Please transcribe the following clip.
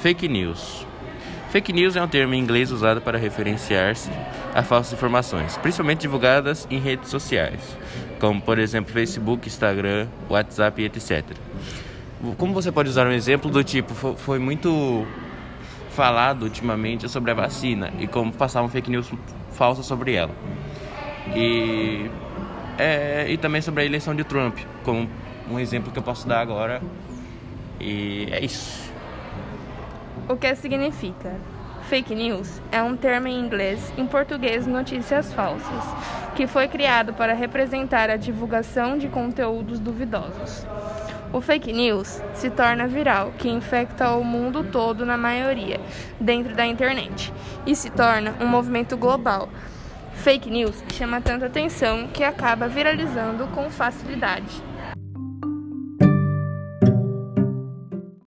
Fake news. Fake news é um termo em inglês usado para referenciar-se a falsas informações, principalmente divulgadas em redes sociais, como por exemplo Facebook, Instagram, WhatsApp etc. Como você pode usar um exemplo do tipo, foi muito falado ultimamente sobre a vacina e como passar um fake news falsa sobre ela. E, é, e também sobre a eleição de Trump, como um exemplo que eu posso dar agora. E é isso. O que significa? Fake news é um termo em inglês, em português notícias falsas, que foi criado para representar a divulgação de conteúdos duvidosos. O fake news se torna viral, que infecta o mundo todo na maioria, dentro da internet, e se torna um movimento global. Fake news chama tanta atenção que acaba viralizando com facilidade.